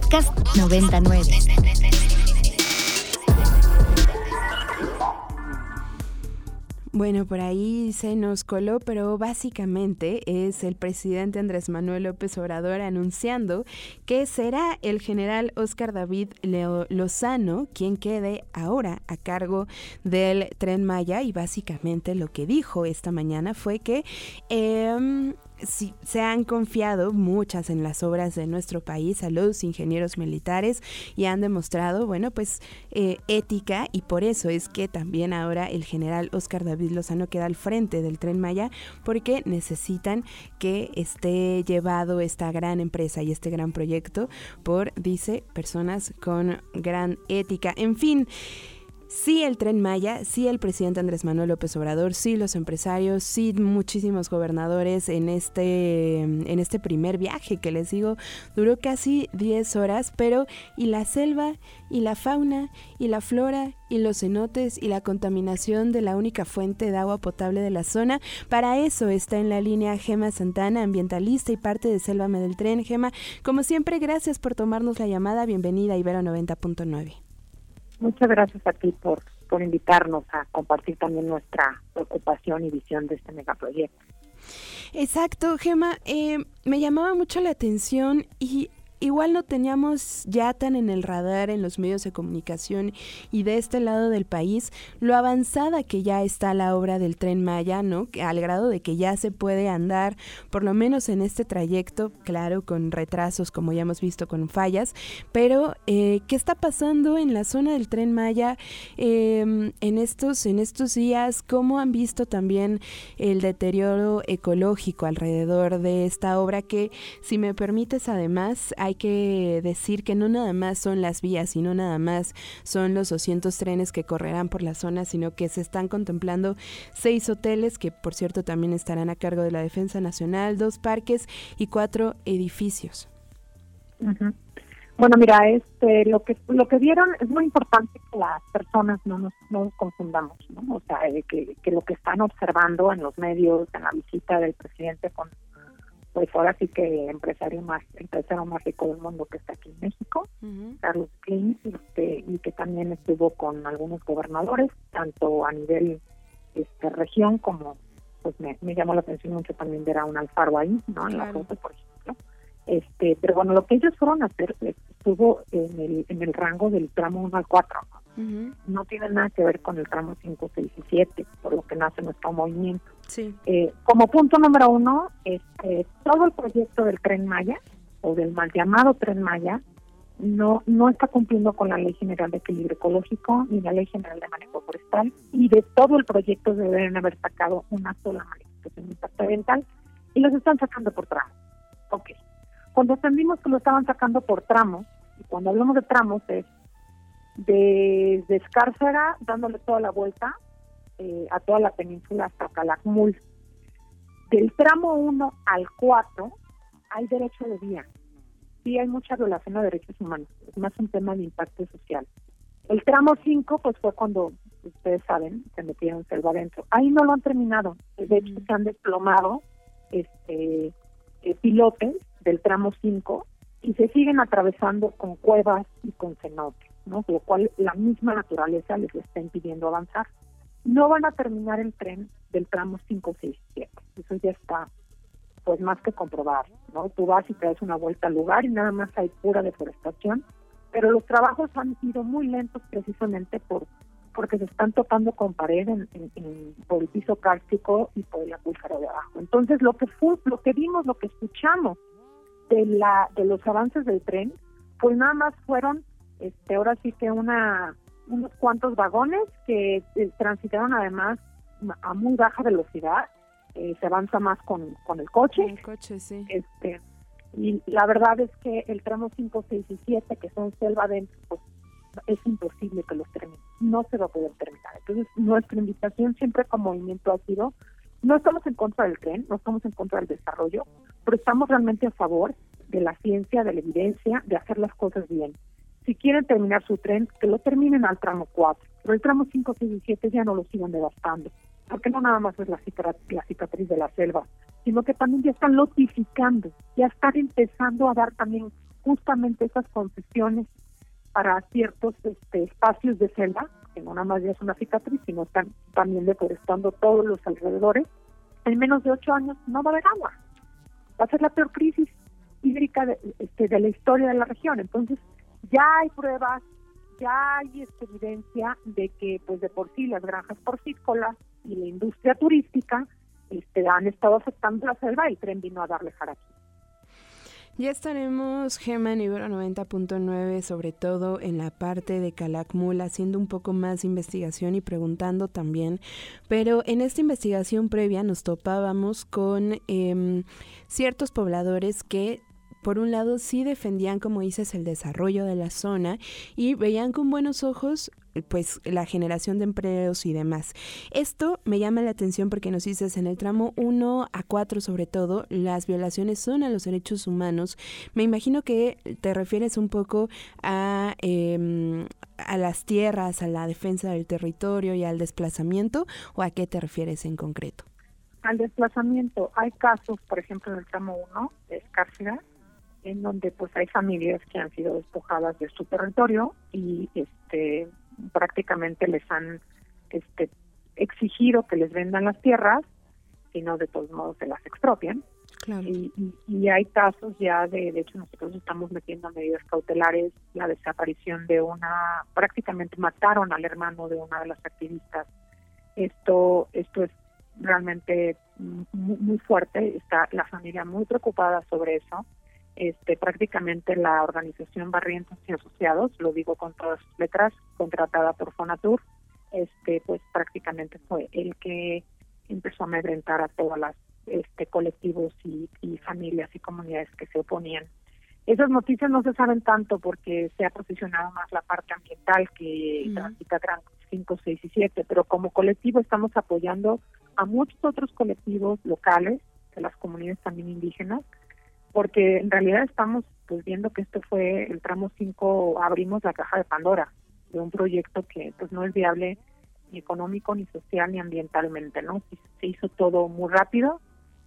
Podcast 99. Bueno, por ahí se nos coló, pero básicamente es el presidente Andrés Manuel López Obrador anunciando que será el general Oscar David Lozano quien quede ahora a cargo del tren Maya y básicamente lo que dijo esta mañana fue que eh, se han confiado muchas en las obras de nuestro país a los ingenieros militares y han demostrado, bueno, pues eh, ética y por eso es que también ahora el general Oscar David Lozano queda al frente del tren Maya porque necesitan que esté llevado esta gran empresa y este gran proyecto por, dice, personas con gran ética. En fin. Sí el tren Maya, sí el presidente Andrés Manuel López Obrador, sí los empresarios, sí muchísimos gobernadores en este, en este primer viaje que les digo duró casi 10 horas, pero y la selva y la fauna y la flora y los cenotes y la contaminación de la única fuente de agua potable de la zona. Para eso está en la línea Gema Santana, ambientalista y parte de Sélvame del Tren. Gema, como siempre, gracias por tomarnos la llamada. Bienvenida a Ibero 90.9. Muchas gracias a ti por, por invitarnos a compartir también nuestra preocupación y visión de este megaproyecto. Exacto, Gema. Eh, me llamaba mucho la atención y igual no teníamos ya tan en el radar en los medios de comunicación y de este lado del país lo avanzada que ya está la obra del tren Maya, ¿no? Al grado de que ya se puede andar, por lo menos en este trayecto, claro, con retrasos como ya hemos visto con fallas, pero eh, ¿qué está pasando en la zona del tren Maya em, en, estos, en estos días? ¿Cómo han visto también el deterioro ecológico alrededor de esta obra que, si me permites además, hay que decir que no nada más son las vías y no nada más son los 200 trenes que correrán por la zona, sino que se están contemplando seis hoteles que por cierto también estarán a cargo de la Defensa Nacional, dos parques y cuatro edificios. Bueno, mira, este, lo que vieron es muy importante que las personas no nos, no confundamos, ¿no? O sea, que, que lo que están observando en los medios, en la visita del presidente con pues ahora sí que empresario más, el tercero más rico del mundo que está aquí en México, Carlos Klein, este, y que también estuvo con algunos gobernadores, tanto a nivel este región como, pues me, llamó la atención mucho también ver a un Alfaro ahí, ¿no? En la foto, por ejemplo. Este, pero bueno, lo que ellos fueron a hacer estuvo en el, en el rango del tramo 1 al 4, no tiene nada que ver con el tramo 5, 6 y 7, por lo que nace nuestro movimiento. Sí. Eh, como punto número uno, este, todo el proyecto del Tren Maya, o del mal llamado Tren Maya, no, no está cumpliendo con la Ley General de Equilibrio Ecológico ni la Ley General de Manejo Forestal, y de todo el proyecto deben haber sacado una sola manifestación de impacto ambiental, y los están sacando por tramos. Ok. Cuando entendimos que lo estaban sacando por tramos, y cuando hablamos de tramos es de Escárcega dándole toda la vuelta eh, a toda la península hasta Calakmul. Del tramo 1 al 4 hay derecho de vía. Sí hay mucha violación de derechos humanos, es más un tema de impacto social. El tramo 5 pues fue cuando, ustedes saben, se metieron selva adentro. Ahí no lo han terminado. De hecho, se han desplomado este eh, pilotes del tramo 5 y se siguen atravesando con cuevas y con cenotes, ¿no? Lo cual la misma naturaleza les está impidiendo avanzar no van a terminar el tren del tramo 567. Eso ya está pues más que comprobado, ¿no? Tú vas y te das una vuelta al lugar y nada más hay pura deforestación, pero los trabajos han sido muy lentos precisamente por porque se están topando con pared en, por el piso cárstico y por el acuífero de abajo. Entonces lo que fue, lo que vimos, lo que escuchamos de la de los avances del tren, pues nada más fueron este ahora sí que una unos cuantos vagones que eh, transitaron además a muy baja velocidad. Eh, se avanza más con, con el coche. El coche, sí. Este, y la verdad es que el tramo 5, 6 y 7, que son selva dentro, pues es imposible que los termine. No se va a poder terminar. Entonces, nuestra invitación siempre como movimiento ha sido, no estamos en contra del tren, no estamos en contra del desarrollo, pero estamos realmente a favor de la ciencia, de la evidencia, de hacer las cosas bien. Si quieren terminar su tren, que lo terminen al tramo 4, pero el tramo 5, 6 y 7 ya no lo sigan devastando, porque no nada más es la cicatriz, de la selva, sino que también ya están lotificando, ya están empezando a dar también justamente esas concesiones para ciertos este, espacios de selva, que no nada más ya es una cicatriz, sino están también deforestando todos los alrededores, en menos de ocho años no va a haber agua. Va a ser la peor crisis hídrica de, este, de la historia de la región. Entonces, ya hay pruebas, ya hay este, evidencia de que, pues de por sí, las granjas porcícolas y la industria turística este, han estado afectando la selva y el tren vino a darle jaraquí. Ya estaremos, Gema, en Ibero 90.9, sobre todo en la parte de Calakmul, haciendo un poco más investigación y preguntando también. Pero en esta investigación previa nos topábamos con em, ciertos pobladores que por un lado sí defendían, como dices, el desarrollo de la zona y veían con buenos ojos pues la generación de empleos y demás. Esto me llama la atención porque nos dices en el tramo 1 a 4 sobre todo, las violaciones son a los derechos humanos. Me imagino que te refieres un poco a, em, a las tierras, a la defensa del territorio y al desplazamiento o a qué te refieres en concreto. Al desplazamiento, hay casos, por ejemplo, en el tramo 1 de Escárcega, en donde pues hay familias que han sido despojadas de su territorio y este prácticamente les han este exigido que les vendan las tierras y no de todos modos se las expropian y, y, hay casos ya de de hecho nosotros estamos metiendo medidas cautelares la desaparición de una prácticamente mataron al hermano de una de las activistas. Esto esto es realmente muy, muy fuerte está la familia muy preocupada sobre eso este, prácticamente la organización Barrientos y Asociados, lo digo con todas sus letras, contratada por Fonatur, este, pues prácticamente fue el que empezó a amedrentar a todas las este, colectivos y, familias y comunidades que se oponían. Esas noticias no se saben tanto porque se ha posicionado más la parte ambiental que la cita Gran 5, 6 y 7, pero como colectivo estamos apoyando a muchos otros colectivos locales, de las comunidades también indígenas, porque en realidad estamos pues viendo que esto fue el tramo 5, abrimos la caja de Pandora de un proyecto que pues no es viable ni económico, ni social, ni ambientalmente, ¿no? Se hizo todo muy rápido,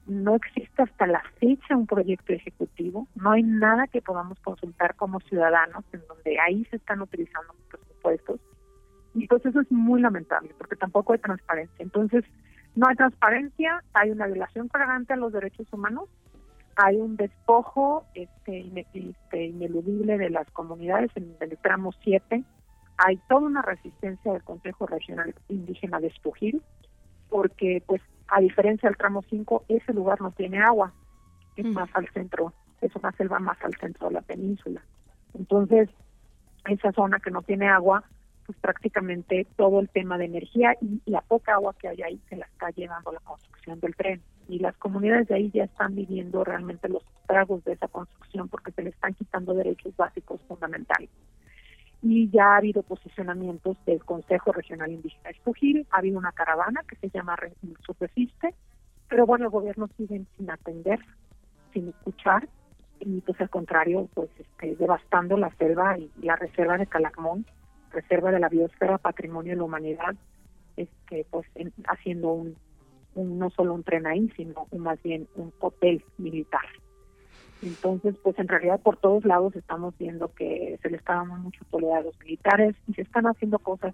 no existe hasta la fecha un proyecto ejecutivo, no hay nada que podamos consultar como ciudadanos en donde ahí se están utilizando los presupuestos y pues eso es muy lamentable porque tampoco hay transparencia. Entonces, no hay transparencia, hay una violación flagrante a los derechos humanos hay un despojo este, este, ineludible de las comunidades en el tramo 7. Hay toda una resistencia del Consejo Regional Indígena de Espujil, porque pues a diferencia del tramo 5, ese lugar no tiene agua, es mm. más al centro, es una selva más al centro de la península. Entonces, esa zona que no tiene agua, pues prácticamente todo el tema de energía y la poca agua que hay ahí se la está llevando la construcción del tren y las comunidades de ahí ya están viviendo realmente los estragos de esa construcción porque se le están quitando derechos básicos fundamentales. Y ya ha habido posicionamientos del Consejo Regional Indígena Espujil, ha habido una caravana que se llama Subresiste, pero bueno, el gobierno sigue sin atender, sin escuchar, y pues al contrario, pues este, devastando la selva y la reserva de Calakmón, reserva de la biosfera, patrimonio de la humanidad, este, pues haciendo un no solo un tren ahí, sino más bien un hotel militar. Entonces, pues en realidad por todos lados estamos viendo que se le está dando mucho poder a los militares y se están haciendo cosas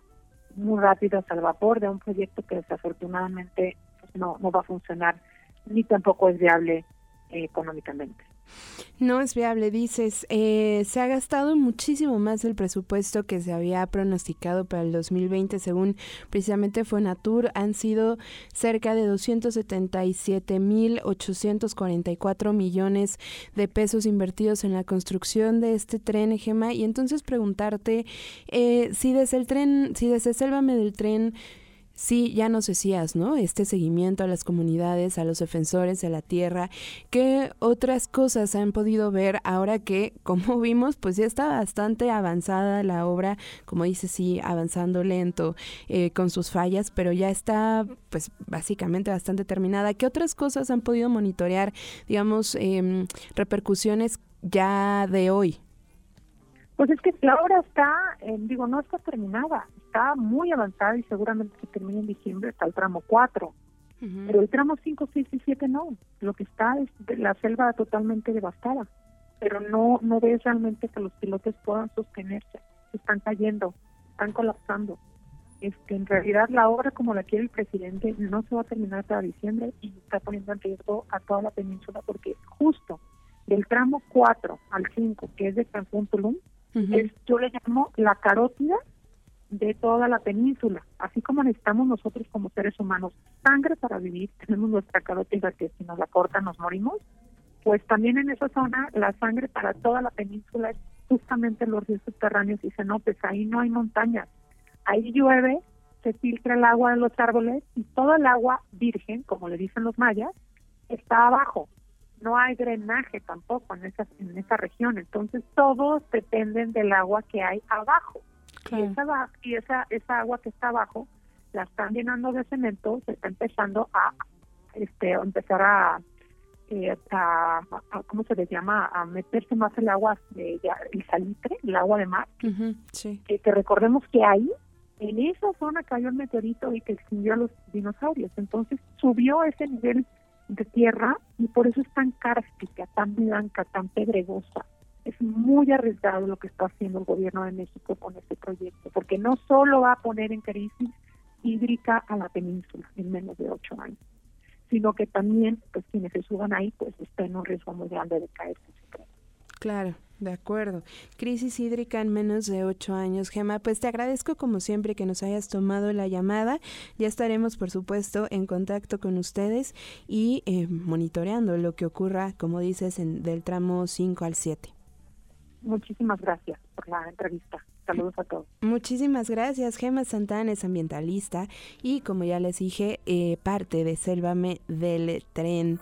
muy rápidas al vapor de un proyecto que desafortunadamente pues, no, no va a funcionar ni tampoco es viable eh, económicamente. No es viable, dices. Eh, se ha gastado muchísimo más el presupuesto que se había pronosticado para el 2020, según precisamente Fonatur. Han sido cerca de 277.844 millones de pesos invertidos en la construcción de este tren, Gema. Y entonces preguntarte eh, si desde el tren, si desde Sélvame del tren Sí, ya nos decías, ¿no? Este seguimiento a las comunidades, a los defensores de la tierra. ¿Qué otras cosas han podido ver ahora que, como vimos, pues ya está bastante avanzada la obra, como dice, sí, avanzando lento, eh, con sus fallas, pero ya está, pues básicamente bastante terminada. ¿Qué otras cosas han podido monitorear, digamos, em, repercusiones ya de hoy? Pues es que la obra está, digo, no está terminada, está muy avanzada y seguramente se termina en diciembre hasta el tramo 4. Pero el tramo 5, 6 y 7 no. Lo que está es la selva totalmente devastada. pero no no ves realmente que los pilotes puedan sostenerse, se están cayendo, están colapsando. Este, en realidad la obra como la quiere el presidente no se va a terminar hasta diciembre y está poniendo en riesgo a toda la península porque justo del tramo 4 al 5, que es de Es, yo le llamo la carótida de toda la península, así como necesitamos nosotros como seres humanos sangre para vivir, tenemos nuestra carótida que si nos la cortan nos morimos, pues también en esa zona la sangre para toda la península es justamente los ríos subterráneos. Y no, pues ahí no hay montañas, ahí llueve, se filtra el agua de los árboles y todo el agua virgen, como le dicen los mayas, está abajo. No hay drenaje tampoco en esa, en esa región, entonces todos dependen del agua que hay abajo. Y, esa, y esa, esa agua que está abajo la están llenando de cemento, se está empezando a este empezar a, eh, a, ¿cómo se le llama? A meterse más el agua, de, el salitre, el agua de mar. sí. que, que recordemos que ahí en esa zona cayó el meteorito y que extinguió a los dinosaurios. Entonces subió ese nivel de tierra y por eso es tan cárstica, tan blanca, tan pedregosa. Es muy arriesgado lo que está haciendo el gobierno de México con este proyecto, porque no solo va a poner en crisis hídrica a la península en menos de ocho años, sino que también pues quienes se suban ahí pues están en un riesgo muy grande de caerse. Claro. De acuerdo. Crisis hídrica en menos de ocho años. Gema, pues te agradezco como siempre que nos hayas tomado la llamada. Ya estaremos, por supuesto, en contacto con ustedes y eh, monitoreando lo que ocurra, como dices, en, del tramo 5 al 7. Muchísimas gracias por la entrevista. Saludos a todos. Muchísimas gracias. Gema Santana es ambientalista y, como ya les dije, eh, parte de Sélvame del Tren.